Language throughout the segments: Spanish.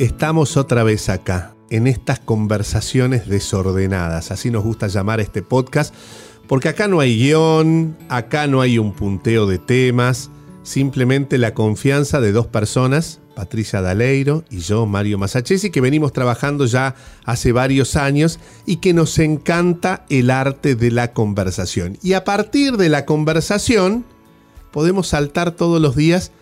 Estamos otra vez acá, en estas conversaciones desordenadas, así nos gusta llamar este podcast, porque acá no hay guion, acá no hay un punteo de temas, simplemente la confianza de dos personas, Patricia Daleiro y yo, Mario Masachesi, que venimos trabajando ya hace varios años y que nos encanta el arte de la conversación. Y a partir de la conversación podemos saltar todos los días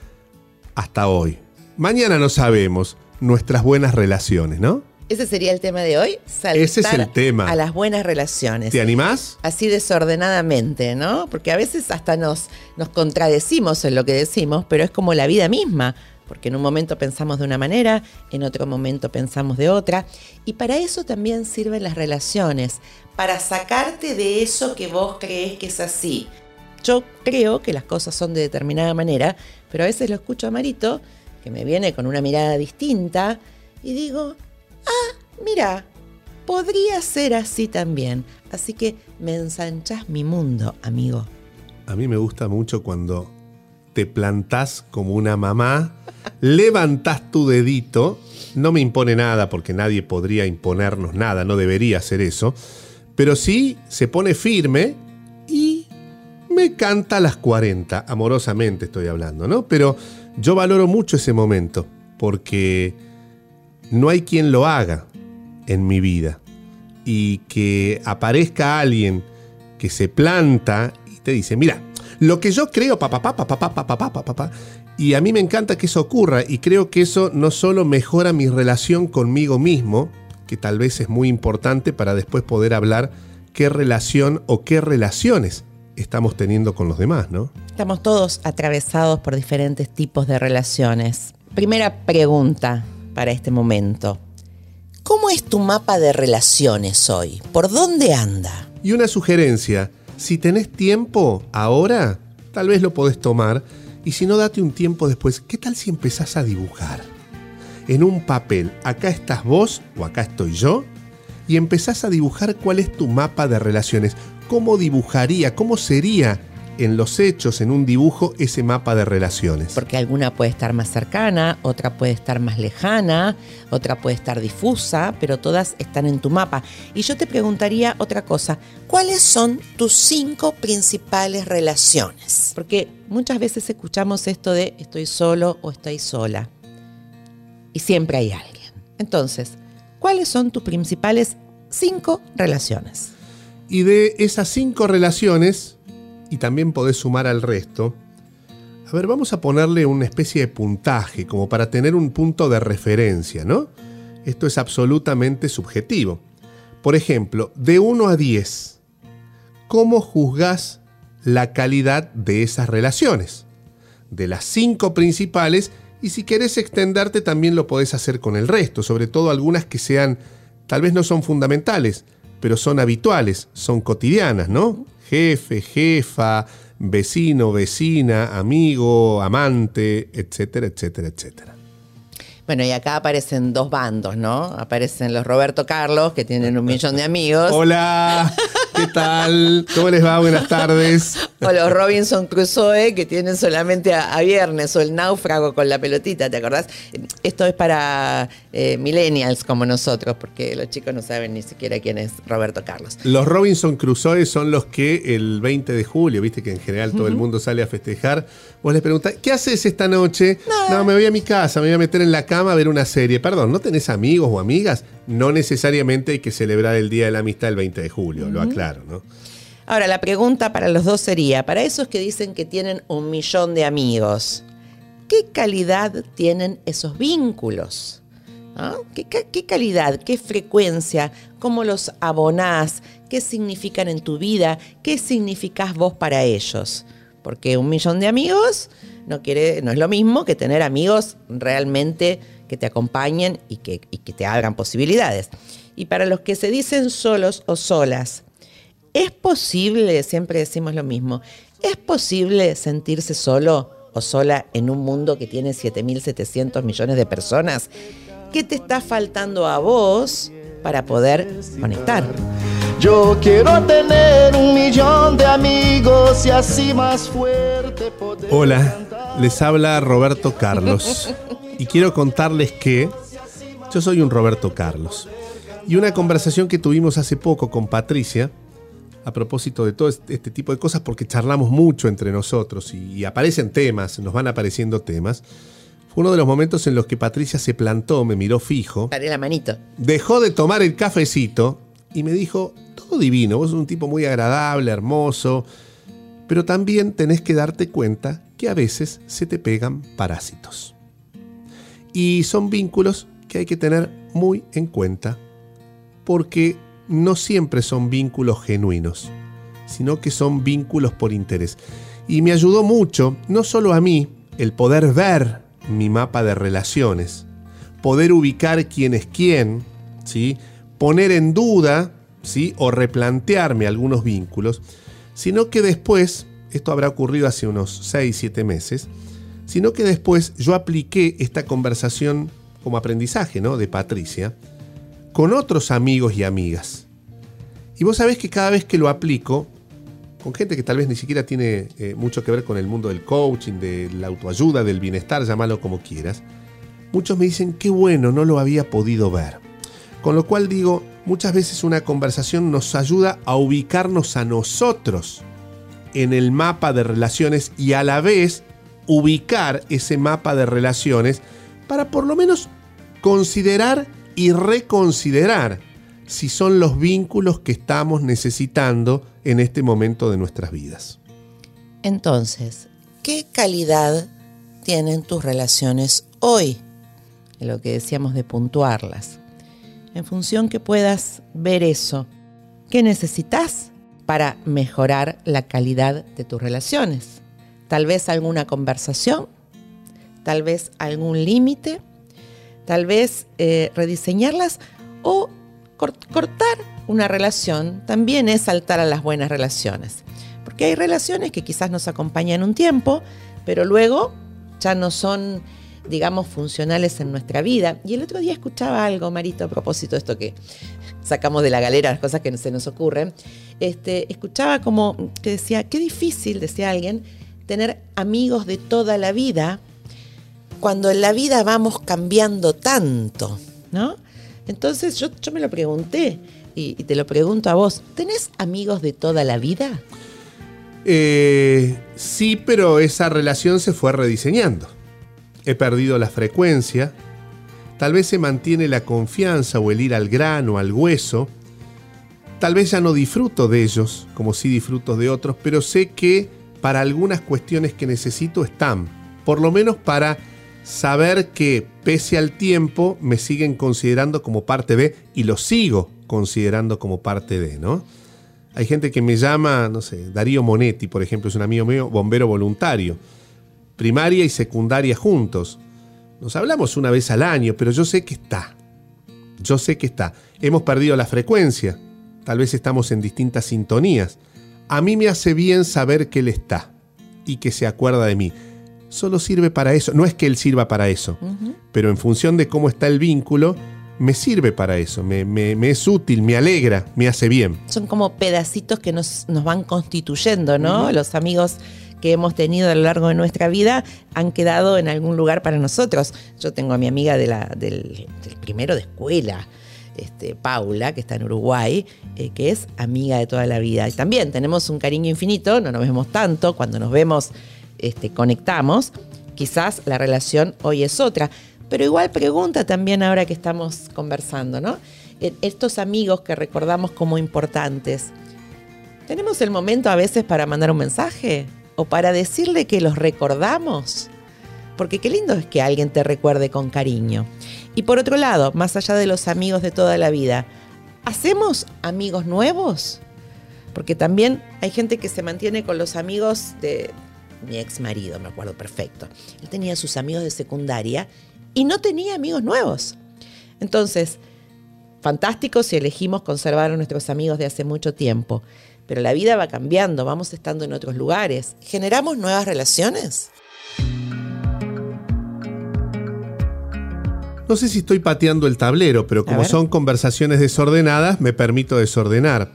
hasta hoy. Mañana no sabemos nuestras buenas relaciones, ¿no? Ese sería el tema de hoy. Saltar Ese es el tema. A las buenas relaciones. ¿Te animás? Así desordenadamente, ¿no? Porque a veces hasta nos, nos contradecimos en lo que decimos, pero es como la vida misma. Porque en un momento pensamos de una manera, en otro momento pensamos de otra. Y para eso también sirven las relaciones. Para sacarte de eso que vos crees que es así. Yo creo que las cosas son de determinada manera, pero a veces lo escucho a Marito, que me viene con una mirada distinta, y digo, ah, mira, podría ser así también. Así que me ensanchas mi mundo, amigo. A mí me gusta mucho cuando te plantás como una mamá, levantás tu dedito, no me impone nada porque nadie podría imponernos nada, no debería hacer eso, pero sí se pone firme y me canta a las 40, amorosamente estoy hablando, ¿no? Pero yo valoro mucho ese momento porque no hay quien lo haga en mi vida. Y que aparezca alguien que se planta y te dice, mira, lo que yo creo, papá, papá, papá, papá, papá, papá, y a mí me encanta que eso ocurra y creo que eso no solo mejora mi relación conmigo mismo, que tal vez es muy importante para después poder hablar qué relación o qué relaciones estamos teniendo con los demás, ¿no? Estamos todos atravesados por diferentes tipos de relaciones. Primera pregunta, para este momento. ¿Cómo es tu mapa de relaciones hoy? ¿Por dónde anda? Y una sugerencia, si tenés tiempo ahora, tal vez lo podés tomar, y si no, date un tiempo después. ¿Qué tal si empezás a dibujar? En un papel, acá estás vos o acá estoy yo, y empezás a dibujar cuál es tu mapa de relaciones. ¿Cómo dibujaría? ¿Cómo sería en los hechos, en un dibujo, ese mapa de relaciones. Porque alguna puede estar más cercana, otra puede estar más lejana, otra puede estar difusa, pero todas están en tu mapa. Y yo te preguntaría otra cosa, ¿cuáles son tus cinco principales relaciones? Porque muchas veces escuchamos esto de estoy solo o estoy sola. Y siempre hay alguien. Entonces, ¿cuáles son tus principales cinco relaciones? Y de esas cinco relaciones, y también podés sumar al resto. A ver, vamos a ponerle una especie de puntaje, como para tener un punto de referencia, ¿no? Esto es absolutamente subjetivo. Por ejemplo, de 1 a 10, ¿cómo juzgás la calidad de esas relaciones? De las cinco principales, y si querés extenderte también lo podés hacer con el resto, sobre todo algunas que sean, tal vez no son fundamentales, pero son habituales, son cotidianas, ¿no? jefe, jefa, vecino, vecina, amigo, amante, etcétera, etcétera, etcétera. Bueno, y acá aparecen dos bandos, ¿no? Aparecen los Roberto Carlos, que tienen un millón de amigos. Hola, ¿qué tal? ¿Cómo les va? Buenas tardes. O los Robinson Crusoe, que tienen solamente a, viernes, o el náufrago con la pelotita, ¿te acordás? Esto es para eh, millennials como nosotros, porque los chicos no saben ni siquiera quién es Roberto Carlos. Los Robinson Crusoe son los que el 20 de julio, viste que en general todo el mundo sale a festejar, vos les preguntás, ¿qué haces esta noche? No, me voy a mi casa, me voy a meter en la cama a ver una serie. Perdón, ¿no tenés amigos o amigas? No necesariamente hay que celebrar el Día de la Amistad el 20 de julio, lo aclaro, ¿no? Ahora, la pregunta para los dos sería, para esos que dicen que tienen un millón de amigos, ¿qué calidad tienen esos vínculos? ¿Ah? ¿Qué, ¿Qué, calidad, qué frecuencia, cómo los abonás, qué significan en tu vida, qué significás vos para ellos? Porque un millón de amigos no, quiere, no es lo mismo que tener amigos realmente que te acompañen y que, te abran posibilidades. Y para los que se dicen solos o solas, es posible, siempre decimos lo mismo, es posible sentirse solo o sola en un mundo que tiene 7.700 millones de personas. ¿Qué te está faltando a vos para poder conectar? Yo quiero tener un millón de amigos y así más fuerte poder. Hola, les habla Roberto Carlos y quiero contarles que Yo soy un Roberto Carlos. Y una conversación que tuvimos hace poco con Patricia, a propósito de todo este, este tipo de cosas, porque charlamos mucho entre nosotros y, y aparecen temas, nos van apareciendo temas, fue uno de los momentos en los que Patricia se plantó, me miró fijo, Daré la manito. dejó de tomar el cafecito y me dijo, divino, vos sos un tipo muy agradable, hermoso, pero también tenés que darte cuenta que a veces se te pegan parásitos. Y son vínculos que hay que tener muy en cuenta porque no siempre son vínculos genuinos, sino que son vínculos por interés. Y me ayudó mucho, no solo a mí, el poder ver mi mapa de relaciones, poder ubicar quién es quién, ¿sí? poner en duda ¿sí? o replantearme algunos vínculos, sino que después, esto habrá ocurrido hace unos 6, 7 meses, sino que después yo apliqué esta conversación como aprendizaje ¿no? de Patricia con otros amigos y amigas. Y vos sabés que cada vez que lo aplico, con gente que tal vez ni siquiera tiene eh, mucho que ver con el mundo del coaching, de la autoayuda, del bienestar, llámalo como quieras, muchos me dicen, qué bueno, no lo había podido ver. Con lo cual digo, muchas veces una conversación nos ayuda a ubicarnos a nosotros en el mapa de relaciones y a la vez ubicar ese mapa de relaciones para por lo menos considerar y reconsiderar si son los vínculos que estamos necesitando en este momento de nuestras vidas. Entonces, ¿qué calidad tienen tus relaciones hoy? Lo que decíamos de puntuarlas. En función que puedas ver eso, ¿qué necesitas para mejorar la calidad de tus relaciones? Tal vez alguna conversación, tal vez algún límite, tal vez eh, rediseñarlas o cor- cortar una relación también es saltar a las buenas relaciones. Porque hay relaciones que quizás nos acompañan un tiempo, pero luego ya no son, digamos, funcionales en nuestra vida. Y el otro día escuchaba algo, Marito, a propósito de esto que sacamos de la galera, las cosas que se nos ocurren. Este, escuchaba como que decía, qué difícil, decía alguien, tener amigos de toda la vida cuando en la vida vamos cambiando tanto, ¿no? Entonces yo, yo me lo pregunté y, te lo pregunto a vos, ¿tenés amigos de toda la vida? Eh, sí, pero esa relación se fue rediseñando. He perdido la frecuencia. Tal vez se mantiene la confianza o el ir al grano, al hueso. Tal vez ya no disfruto de ellos como sí disfruto de otros, pero sé que para algunas cuestiones que necesito están. Por lo menos para saber que pese al tiempo me siguen considerando como parte de y lo sigo considerando como parte de, ¿no? Hay gente que me llama, no sé, Darío Monetti, por ejemplo, es un amigo mío, bombero voluntario. Primaria y secundaria juntos. Nos hablamos una vez al año, pero yo sé que está. Yo sé que está. Hemos perdido la frecuencia. Tal vez estamos en distintas sintonías. A mí me hace bien saber que él está y que se acuerda de mí. Solo sirve para eso. No es que él sirva para eso, pero en función de cómo está el vínculo, me sirve para eso. Me, me- me es útil, me alegra, me hace bien. Son como pedacitos que nos, nos van constituyendo, ¿no? Los amigos que hemos tenido a lo largo de nuestra vida han quedado en algún lugar para nosotros. Yo tengo a mi amiga del, primero de escuela, este, Paula, que está en Uruguay, eh, que es amiga de toda la vida. Y también tenemos un cariño infinito, no nos vemos tanto, cuando nos vemos este, conectamos, quizás la relación hoy es otra. Pero igual pregunta también ahora que estamos conversando, ¿no? Eh, Estos amigos que recordamos como importantes, ¿tenemos el momento a veces para mandar un mensaje? ¿O para decirle que los recordamos? Porque qué lindo es que alguien te recuerde con cariño. Y por otro lado, más allá de los amigos de toda la vida, ¿hacemos amigos nuevos? Porque también hay gente que se mantiene con los amigos de mi ex marido, me acuerdo perfecto. Él tenía sus amigos de secundaria y no tenía amigos nuevos. Entonces, fantástico si elegimos conservar a nuestros amigos de hace mucho tiempo. Pero la vida va cambiando, vamos estando en otros lugares. ¿Generamos nuevas relaciones? No sé si estoy pateando el tablero, pero como son conversaciones desordenadas, me permito desordenar.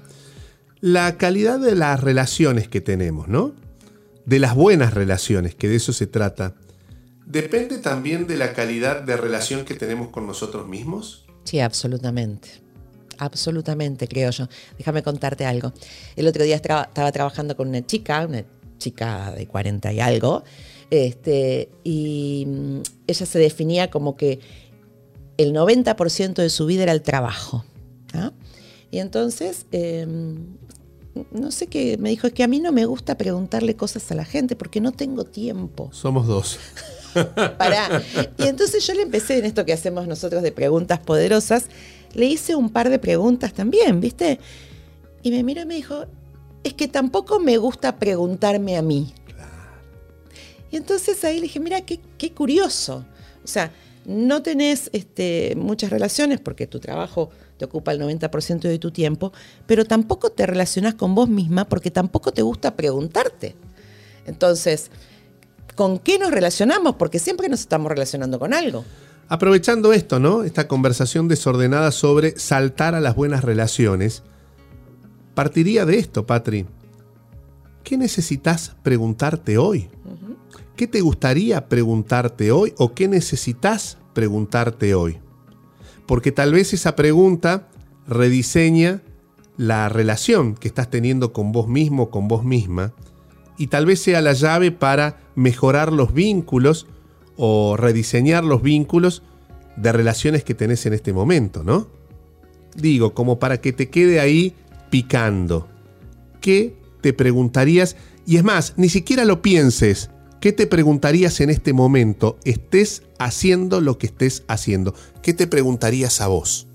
La calidad de las relaciones que tenemos, ¿no? De las buenas relaciones, que de eso se trata. ¿depende también de la calidad de relación que tenemos con nosotros mismos? Sí, absolutamente. Absolutamente, creo yo. Déjame contarte algo. El otro día estaba trabajando con una chica, una chica de 40 y algo, este, y mm, ella se definía como que el 90% de su vida era el trabajo. Y entonces, em, no sé qué, me dijo, es que a mí no me gusta preguntarle cosas a la gente porque no tengo tiempo. Somos dos. Pará. Y entonces yo le empecé en esto que hacemos nosotros de preguntas poderosas, le hice un par de preguntas también, ¿viste? Y me miró y me dijo, es que tampoco me gusta preguntarme a mí. Y entonces ahí le dije, mira, qué, qué curioso. O sea, no tenés este, muchas relaciones porque tu trabajo te ocupa el 90% de tu tiempo, pero tampoco te relacionás con vos misma porque tampoco te gusta preguntarte. Entonces, ¿con qué nos relacionamos? Porque siempre nos estamos relacionando con algo. Aprovechando esto, ¿no? Esta conversación desordenada sobre saltar a las buenas relaciones, partiría de esto, Patri. ¿Qué necesitas preguntarte hoy? ¿Qué te gustaría preguntarte hoy o qué necesitas preguntarte hoy? Porque tal vez esa pregunta rediseña la relación que estás teniendo con vos mismo, con vos misma, y tal vez sea la llave para mejorar los vínculos o rediseñar los vínculos de relaciones que tenés en este momento, ¿no? Digo, como para que te quede ahí picando. ¿Qué te preguntarías? Y es más, ni siquiera lo pienses. ¿Qué te preguntarías en este momento? Estés haciendo lo que estés haciendo. ¿Qué te preguntarías a vos?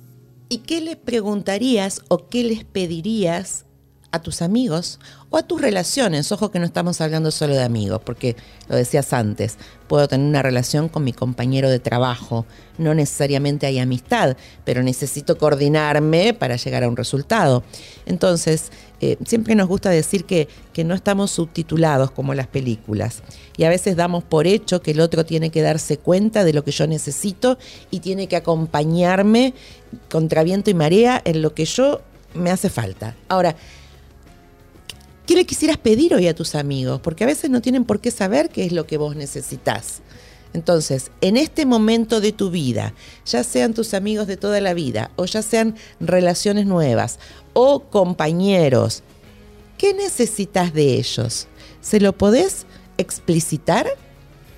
¿Y qué les preguntarías o qué les pedirías a tus amigos o a tus relaciones. Ojo que no estamos hablando solo de amigos, porque lo decías antes, puedo tener una relación con mi compañero de trabajo, no necesariamente hay amistad, pero necesito coordinarme para llegar a un resultado. Entonces, eh, siempre nos gusta decir que, que no estamos subtitulados como las películas y a veces damos por hecho que el otro tiene que darse cuenta de lo que yo necesito y tiene que acompañarme contra viento y marea en lo que yo me hace falta. Ahora, ¿Qué le quisieras pedir hoy a tus amigos? Porque a veces no tienen por qué saber qué es lo que vos necesitas. Entonces, en este momento de tu vida, ya sean tus amigos de toda la vida, o ya sean relaciones nuevas, o compañeros, ¿qué necesitas de ellos? ¿Se lo podés explicitar?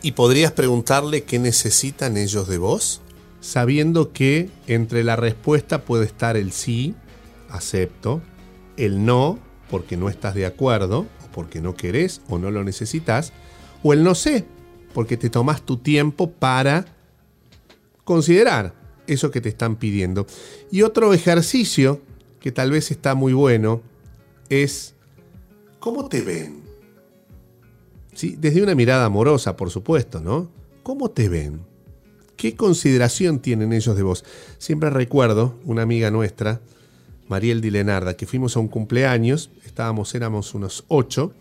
¿Y podrías preguntarle qué necesitan ellos de vos? Sabiendo que entre la respuesta puede estar el sí, acepto, el no, porque no estás de acuerdo, o porque no querés o no lo necesitas, o el no sé, porque te tomas tu tiempo para considerar eso que te están pidiendo. Y otro ejercicio que tal vez está muy bueno es cómo te ven. ¿Sí? Desde una mirada amorosa, por supuesto, ¿no? ¿Cómo te ven? ¿Qué consideración tienen ellos de vos? Siempre recuerdo una amiga nuestra, Mariel Dilenarda, que fuimos a un cumpleaños, estábamos, éramos unos ocho,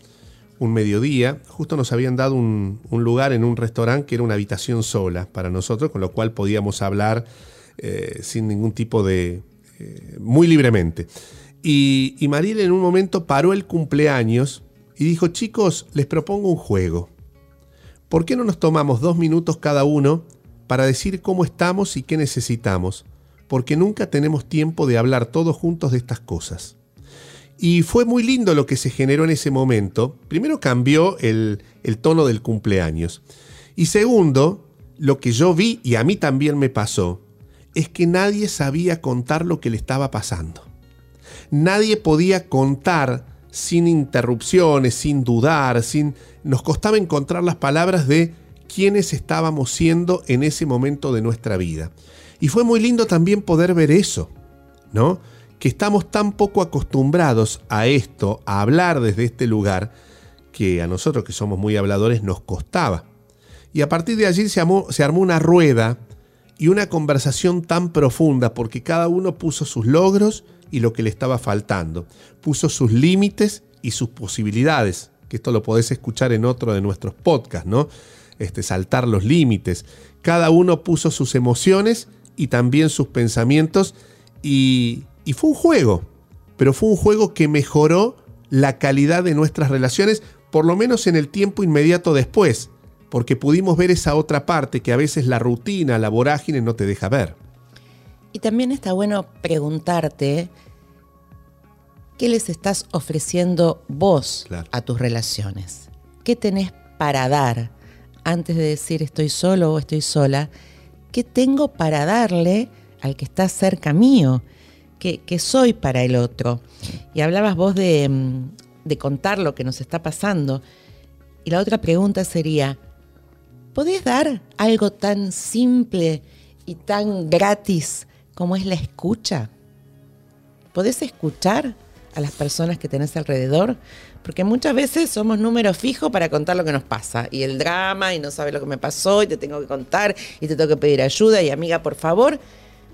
un mediodía, justo nos habían dado un, lugar en un restaurante que era una habitación sola para nosotros, con lo cual podíamos hablar eh, sin ningún tipo de... Eh, muy libremente. Y, y Mariel en un momento paró el cumpleaños y dijo, chicos, les propongo un juego. ¿Por qué no nos tomamos dos minutos cada uno para decir cómo estamos y qué necesitamos? Porque nunca tenemos tiempo de hablar todos juntos de estas cosas. Y fue muy lindo lo que se generó en ese momento. Primero cambió el, tono del cumpleaños. Y segundo, lo que yo vi y a mí también me pasó, es que nadie sabía contar lo que le estaba pasando. Nadie podía contar sin interrupciones, sin dudar, sin nos costaba encontrar las palabras de quiénes estábamos siendo en ese momento de nuestra vida. Y fue muy lindo también poder ver eso, ¿no? Que estamos tan poco acostumbrados a esto, a hablar desde este lugar, que a nosotros que somos muy habladores nos costaba. Y a partir de allí se, armó una rueda y una conversación tan profunda porque cada uno puso sus logros y lo que le estaba faltando, puso sus límites y sus posibilidades, que esto lo podés escuchar en otro de nuestros podcasts, ¿no? Este, saltar los límites. Cada uno puso sus emociones y también sus pensamientos y, y fue un juego, pero fue un juego que mejoró la calidad de nuestras relaciones, por lo menos en el tiempo inmediato después porque pudimos ver esa otra parte que a veces la rutina, la vorágine no te deja ver. Y también está bueno preguntarte qué les estás ofreciendo vos Claro. a tus relaciones. ¿Qué tenés para dar antes de decir estoy solo o estoy sola? ¿Qué tengo para darle al que está cerca mío? ¿Qué, qué soy para el otro? Y hablabas vos de, mm, de contar lo que nos está pasando. Y la otra pregunta sería, ¿podés dar algo tan simple y tan gratis como es la escucha? ¿Podés escuchar a las personas que tenés alrededor? Porque muchas veces somos números fijos para contar lo que nos pasa. Y el drama, y no sabes lo que me pasó, y te tengo que contar, y te tengo que pedir ayuda, y amiga, por favor.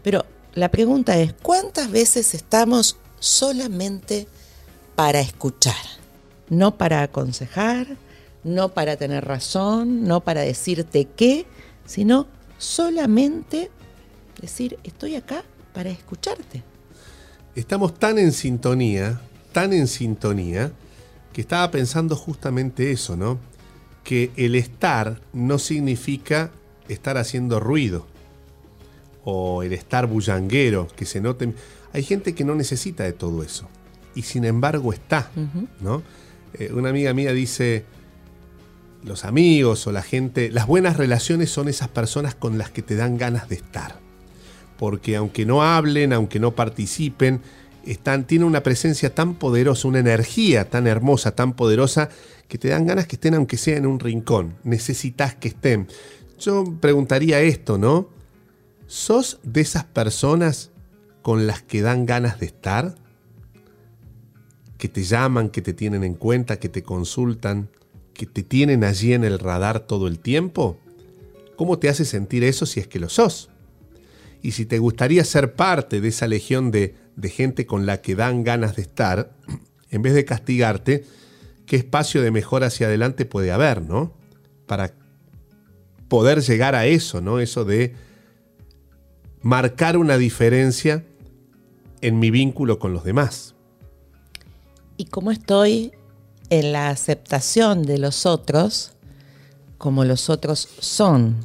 Pero la pregunta es, ¿cuántas veces estamos solamente para escuchar? No para aconsejar, no para tener razón, no para decirte qué, sino solamente decir, estoy acá para escucharte. Estamos tan en sintonía, tan en sintonía, que estaba pensando justamente eso, ¿no? Que el estar no significa estar haciendo ruido. O el estar bullanguero, que se noten. Hay gente que no necesita de todo eso. Y sin embargo está, ¿no? Eh, una amiga mía dice, los amigos o la gente, las buenas relaciones son esas personas con las que te dan ganas de estar. Porque aunque no hablen, aunque no participen, están, tienen una presencia tan poderosa, una energía tan hermosa, tan poderosa, que te dan ganas que estén aunque sea en un rincón. Necesitas que estén. Yo preguntaría esto, ¿no? ¿Sos de esas personas con las que dan ganas de estar? Que te llaman, que te tienen en cuenta, que te consultan, que te tienen allí en el radar todo el tiempo? ¿Cómo te hace sentir eso si es que lo sos? Y si te gustaría ser parte de esa legión de, de gente con la que dan ganas de estar, en vez de castigarte, ¿qué espacio de mejora hacia adelante puede haber, no? Para poder llegar a eso, ¿no? Eso de marcar una diferencia en mi vínculo con los demás. Y cómo estoy en la aceptación de los otros como los otros son.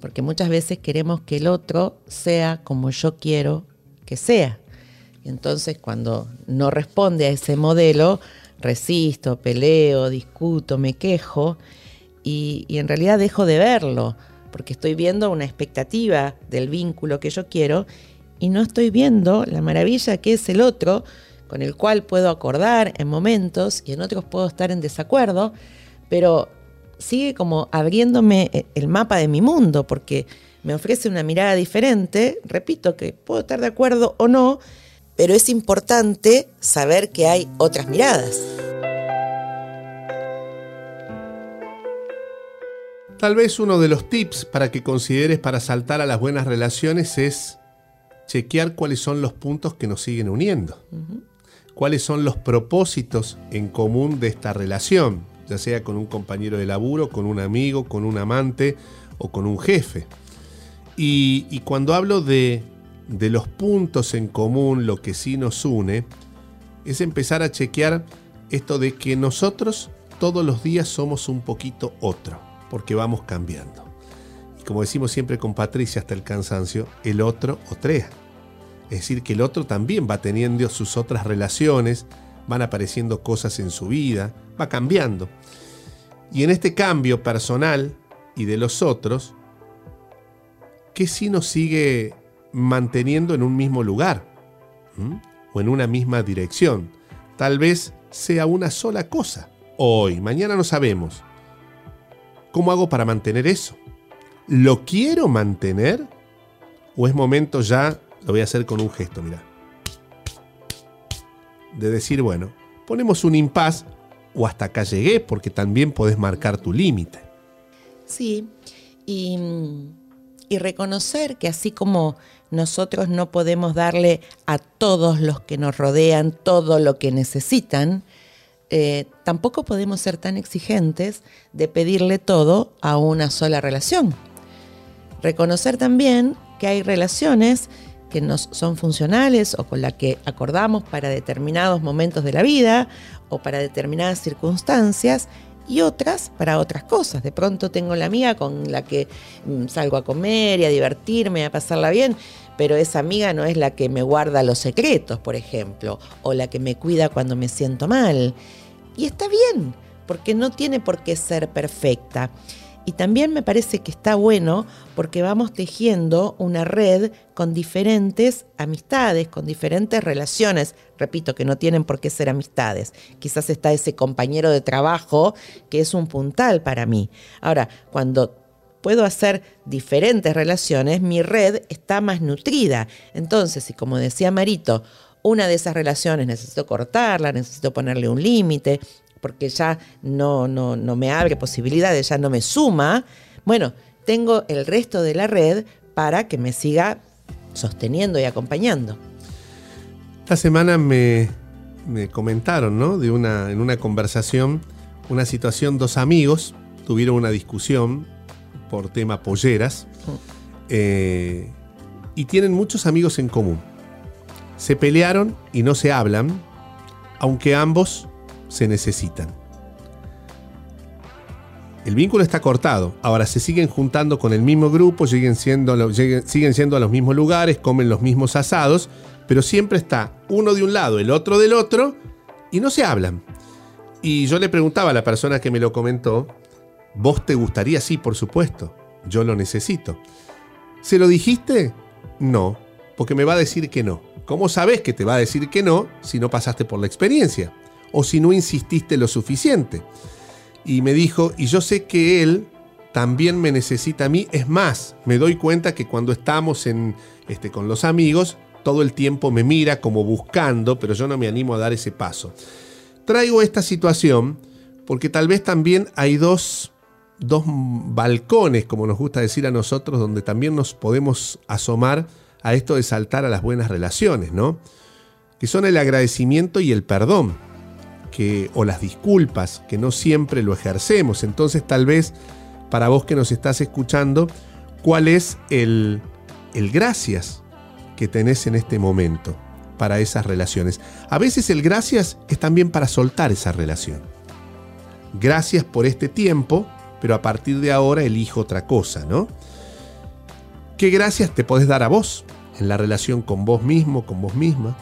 Porque muchas veces queremos que el otro sea como yo quiero que sea. Entonces cuando no responde a ese modelo, resisto, peleo, discuto, me quejo y, y en realidad dejo de verlo, porque estoy viendo una expectativa del vínculo que yo quiero y no estoy viendo la maravilla que es el otro, con el cual puedo acordar en momentos y en otros puedo estar en desacuerdo, pero sigue como abriéndome e, el mapa de mi mundo, porque me ofrece una mirada diferente, repito que puedo estar de acuerdo o no, pero es importante saber que hay otras miradas. Tal vez uno de los tips para que consideres para saltar a las buenas relaciones es chequear cuáles son los puntos que nos siguen uniendo. Cuáles son los propósitos en común de esta relación, ya sea con un compañero de laburo, con un amigo, con un amante o con un jefe. Y, cuando hablo de, de los puntos en común, lo que sí nos une, es empezar a chequear esto de que nosotros todos los días somos un poquito otro, porque vamos cambiando. Y como decimos siempre con Patricia hasta el cansancio, el otro otrea. Es decir, que el otro también va teniendo sus otras relaciones, van apareciendo cosas en su vida, va cambiando. Y en este cambio personal y de los otros, ¿qué sí nos sigue manteniendo en un mismo lugar? O en una misma dirección. Tal vez sea una sola cosa. Hoy, mañana no sabemos. ¿Cómo hago para mantener eso? ¿Lo quiero mantener? ¿O es momento ya, lo voy a hacer con un gesto, mira, de decir, bueno, ponemos un impas o hasta acá llegué, porque también podés marcar tu límite. Sí, y, y reconocer que así como nosotros no podemos darle a todos los que nos rodean todo lo que necesitan, eh, tampoco podemos ser tan exigentes de pedirle todo a una sola relación. Reconocer también que hay relaciones que nos son funcionales o con las que acordamos para determinados momentos de la vida o para determinadas circunstancias y otras para otras cosas. De pronto tengo la amiga con la que mm, salgo a comer y a divertirme, a pasarla bien, pero esa amiga no es la que me guarda los secretos, por ejemplo, o la que me cuida cuando me siento mal. Y está bien, porque no tiene por qué ser perfecta. Y también me parece que está bueno porque vamos tejiendo una red con diferentes amistades, con diferentes relaciones. Repito, que no tienen por qué ser amistades. Quizás está ese compañero de trabajo que es un puntal para mí. Ahora, cuando puedo hacer diferentes relaciones, mi red está más nutrida. Entonces, y como decía Marito, una de esas relaciones necesito cortarla, necesito ponerle un límite, porque ya no, no, no me abre posibilidades, ya no me suma, bueno, tengo el resto de la red para que me siga sosteniendo y acompañando. Esta semana me, me comentaron, ¿no? De una, en una conversación, una situación, dos amigos tuvieron una discusión por tema polleras eh, y tienen muchos amigos en común. Se pelearon y no se hablan, aunque ambos se necesitan. El vínculo está cortado. Ahora se siguen juntando con el mismo grupo, siguen siendo, a los mismos lugares, comen los mismos asados, pero siempre está uno de un lado, el otro del otro, y no se hablan. Y yo le preguntaba a la persona que me lo comentó, ¿vos te gustaría? Sí, por supuesto. Yo lo necesito. ¿Se lo dijiste? No, porque me va a decir que no. ¿Cómo sabes que te va a decir que no si no pasaste por la experiencia? O si no insististe lo suficiente. Y me dijo, y yo sé que él también me necesita a mí. Es más, me doy cuenta que cuando estamos en, este, con los amigos, todo el tiempo me mira como buscando, pero yo no me animo a dar ese paso. Traigo esta situación porque tal vez también hay dos, dos balcones, como nos gusta decir a nosotros, donde también nos podemos asomar a esto de saltar a las buenas relaciones, ¿no? Que son el agradecimiento y el perdón o las disculpas, que no siempre lo ejercemos. Entonces tal vez para vos que nos estás escuchando, ¿cuál es el, el gracias que tenés en este momento para esas relaciones? A veces el gracias es también para soltar esa relación. Gracias por este tiempo, pero a partir de ahora elijo otra cosa, ¿no? ¿Qué gracias te podés dar a vos en la relación con vos mismo, con vos misma,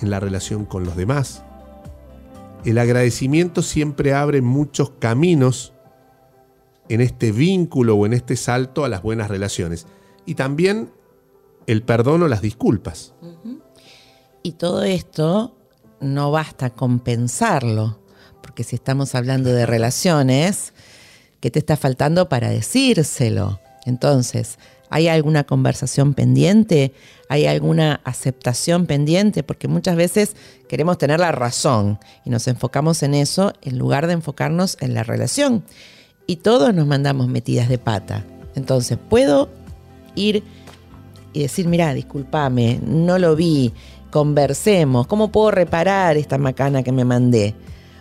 en la relación con los demás? El agradecimiento siempre abre muchos caminos en este vínculo o en este salto a las buenas relaciones. Y también el perdón o las disculpas. Y todo esto no basta con pensarlo, porque si estamos hablando de relaciones, ¿qué te está faltando para decírselo? Entonces, ¿hay alguna conversación pendiente? ¿Hay alguna aceptación pendiente? Porque muchas veces queremos tener la razón y nos enfocamos en eso en lugar de enfocarnos en la relación. Y todos nos mandamos metidas de pata. Entonces, puedo ir y decir, mira, discúlpame, no lo vi, conversemos, ¿cómo puedo reparar esta macana que me mandé?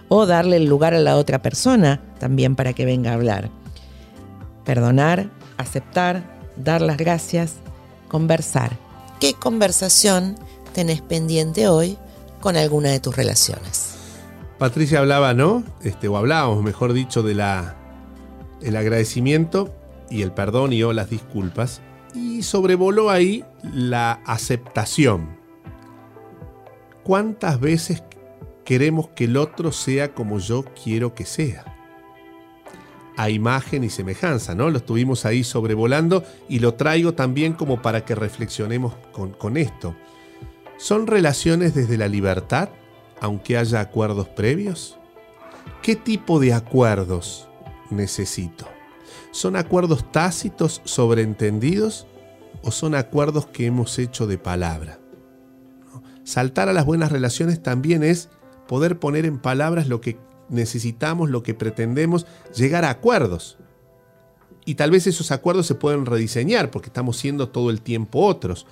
O darle el lugar a la otra persona también para que venga a hablar. Perdonar, aceptar, dar las gracias, conversar. ¿Qué conversación tenés pendiente hoy con alguna de tus relaciones? Patricia hablaba, ¿no? Este, o hablábamos, mejor dicho, de la el agradecimiento y el perdón y o las disculpas. Y sobrevoló ahí la aceptación. ¿Cuántas veces queremos que el otro sea como yo quiero que sea? A imagen y semejanza, ¿no? Lo estuvimos ahí sobrevolando y lo traigo también como para que reflexionemos con, con esto. ¿Son relaciones desde la libertad, aunque haya acuerdos previos? ¿Qué tipo de acuerdos necesito? ¿Son acuerdos tácitos, sobreentendidos o son acuerdos que hemos hecho de palabra? Saltar a las buenas relaciones también es poder poner en palabras lo que necesitamos, lo que pretendemos, llegar a acuerdos. Y tal vez esos acuerdos se pueden rediseñar porque estamos siendo todo el tiempo otros.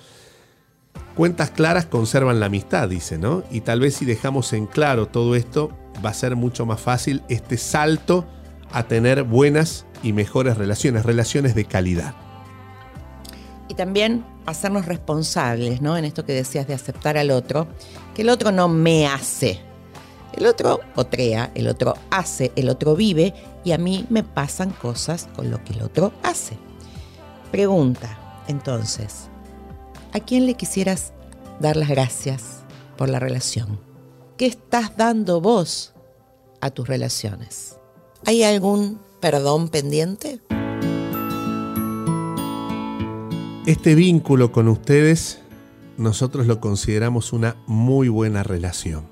Cuentas claras conservan la amistad, dice, ¿no? Y tal vez si dejamos en claro todo esto, va a ser mucho más fácil este salto a tener buenas y mejores relaciones, relaciones de calidad. Y también hacernos responsables, ¿no? En esto que decías de aceptar al otro, que el otro no me hace, El otro otrea, el otro hace, el otro vive y a mí me pasan cosas con lo que el otro hace. Pregunta, entonces, ¿a quién le quisieras dar las gracias por la relación? ¿Qué estás dando vos a tus relaciones? ¿Hay algún perdón pendiente? Este vínculo con ustedes nosotros lo consideramos una muy buena relación.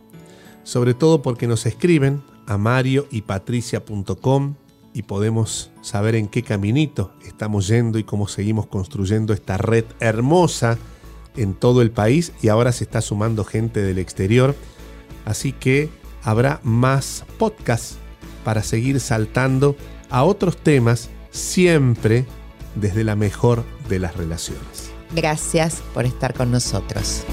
Sobre todo porque nos escriben a mario y y podemos saber en qué caminito estamos yendo y cómo seguimos construyendo esta red hermosa en todo el país y ahora se está sumando gente del exterior. Así que habrá más podcasts para seguir saltando a otros temas siempre desde la mejor de las relaciones. Gracias por estar con nosotros.